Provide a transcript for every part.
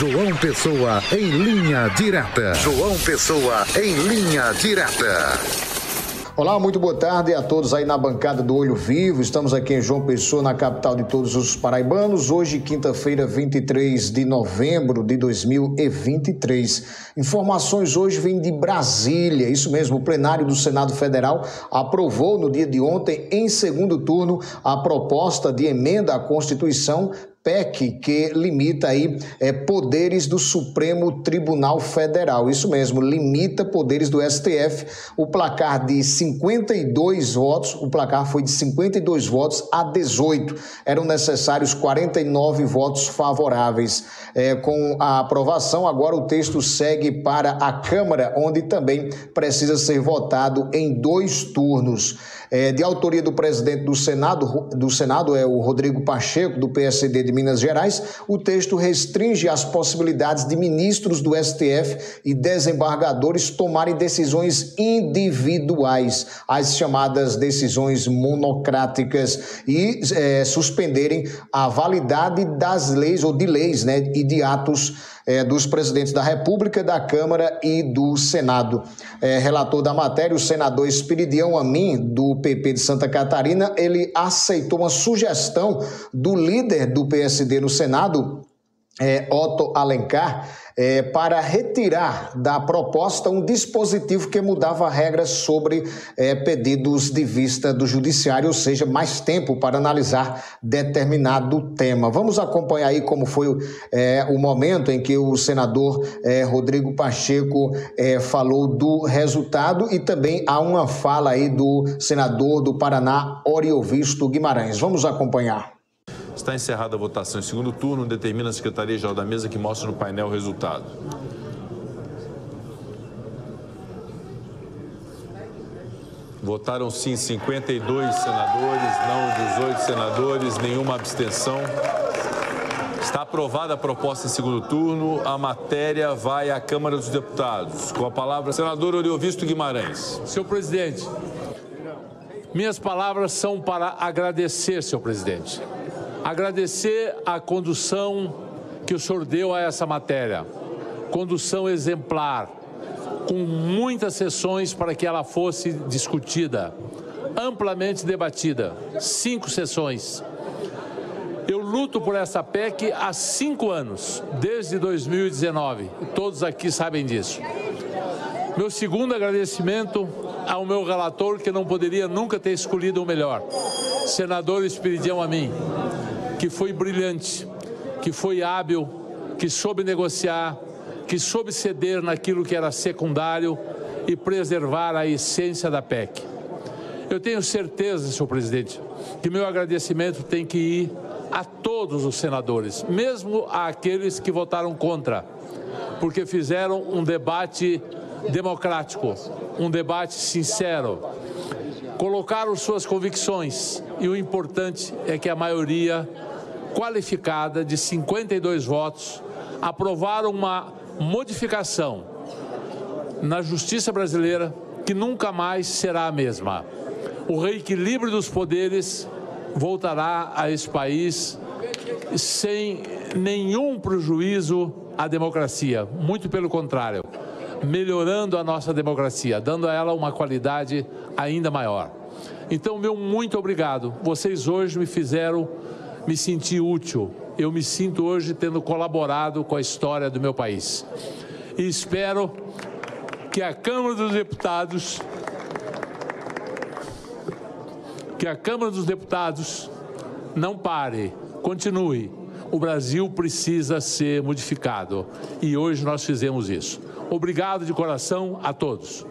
João Pessoa em linha direta. João Pessoa em linha direta. Olá, muito boa tarde a todos aí na bancada do Olho Vivo. Estamos aqui em João Pessoa, na capital de todos os paraibanos. Hoje, quinta-feira, 23 de novembro de 2023. Informações hoje vêm de Brasília. Isso mesmo, o plenário do Senado Federal aprovou no dia de ontem, em segundo turno, a proposta de emenda à Constituição PEC que limita aí é, poderes do Supremo Tribunal Federal. Isso mesmo, limita poderes do STF. O placar de 52 votos, o placar foi de 52 votos a 18. Eram necessários 49 votos favoráveis. É, com a aprovação, agora o texto segue para a Câmara, onde também precisa ser votado em dois turnos é, de autoria do presidente do Senado, do Senado é o Rodrigo Pacheco, do PSD de Minas Gerais, o texto restringe as possibilidades de ministros do STF e desembargadores tomarem decisões individuais, as chamadas decisões monocráticas, e é, suspenderem a validade das leis ou de leis né, e de atos é, dos presidentes da República, da Câmara e do Senado. É, relator da matéria, o senador Espiridião Amin, do PP de Santa Catarina, ele aceitou uma sugestão do líder do PSD no Senado, é, Otto Alencar, é, para retirar da proposta um dispositivo que mudava regras sobre é, pedidos de vista do judiciário, ou seja, mais tempo para analisar determinado tema. Vamos acompanhar aí como foi é, o momento em que o senador é, Rodrigo Pacheco é, falou do resultado e também há uma fala aí do senador do Paraná, Oriovisto Guimarães. Vamos acompanhar. Está encerrada a votação em segundo turno. Determina a Secretaria-Geral da Mesa que mostre no painel o resultado. Votaram sim 52 senadores, não 18 senadores, nenhuma abstenção. Está aprovada a proposta em segundo turno. A matéria vai à Câmara dos Deputados. Com a palavra, senador Oriovisto Guimarães. Senhor presidente, minhas palavras são para agradecer, senhor presidente Agradecer a condução que o senhor deu a essa matéria, condução exemplar, com muitas sessões para que ela fosse discutida, amplamente debatida, cinco sessões. Eu luto por essa PEC há cinco anos, desde 2019, todos aqui sabem disso. Meu segundo agradecimento ao meu relator, que não poderia nunca ter escolhido o melhor, senador Espiridião Amin que foi brilhante, que foi hábil, que soube negociar, que soube ceder naquilo que era secundário e preservar a essência da PEC. Eu tenho certeza, senhor presidente, que meu agradecimento tem que ir a todos os senadores, mesmo àqueles que votaram contra, porque fizeram um debate democrático, um debate sincero, colocaram suas convicções e o importante é que a maioria qualificada de 52 votos aprovaram uma modificação na justiça brasileira que nunca mais será a mesma. O reequilíbrio dos poderes voltará a esse país sem nenhum prejuízo à democracia, muito pelo contrário, melhorando a nossa democracia, dando a ela uma qualidade ainda maior. Então, meu muito obrigado. Vocês hoje me fizeram me senti útil. Eu me sinto hoje tendo colaborado com a história do meu país. E espero que a Câmara dos Deputados que a Câmara dos Deputados não pare, continue. O Brasil precisa ser modificado e hoje nós fizemos isso. Obrigado de coração a todos.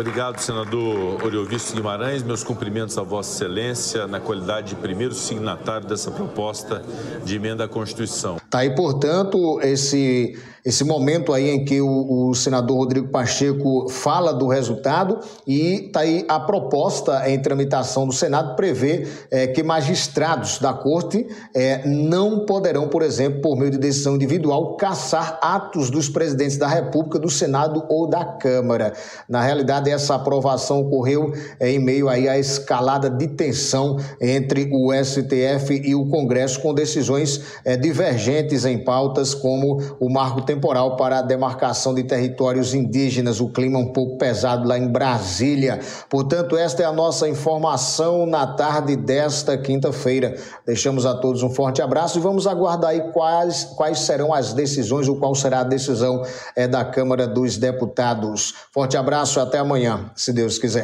Obrigado, senador Oriovisto Guimarães. Meus cumprimentos a Vossa Excelência na qualidade de primeiro signatário dessa proposta de emenda à Constituição. Tá aí, portanto, esse esse momento aí em que o, o, senador Rodrigo Pacheco fala do resultado e está aí a proposta em tramitação do Senado prevê é, que magistrados da corte é, não poderão, por exemplo, por meio de decisão individual, caçar atos dos presidentes da República, do Senado ou da Câmara. Na realidade, essa aprovação ocorreu é, em meio aí à escalada de tensão entre o STF e o Congresso com decisões é, divergentes urgentes em pautas como o marco temporal para a demarcação de territórios indígenas. O clima um pouco pesado lá em Brasília. Portanto, esta é a nossa informação na tarde desta quinta-feira. Deixamos a todos um forte abraço e vamos aguardar aí quais, quais serão as decisões ou qual será a decisão é, da Câmara dos Deputados. Forte abraço, até amanhã, se Deus quiser.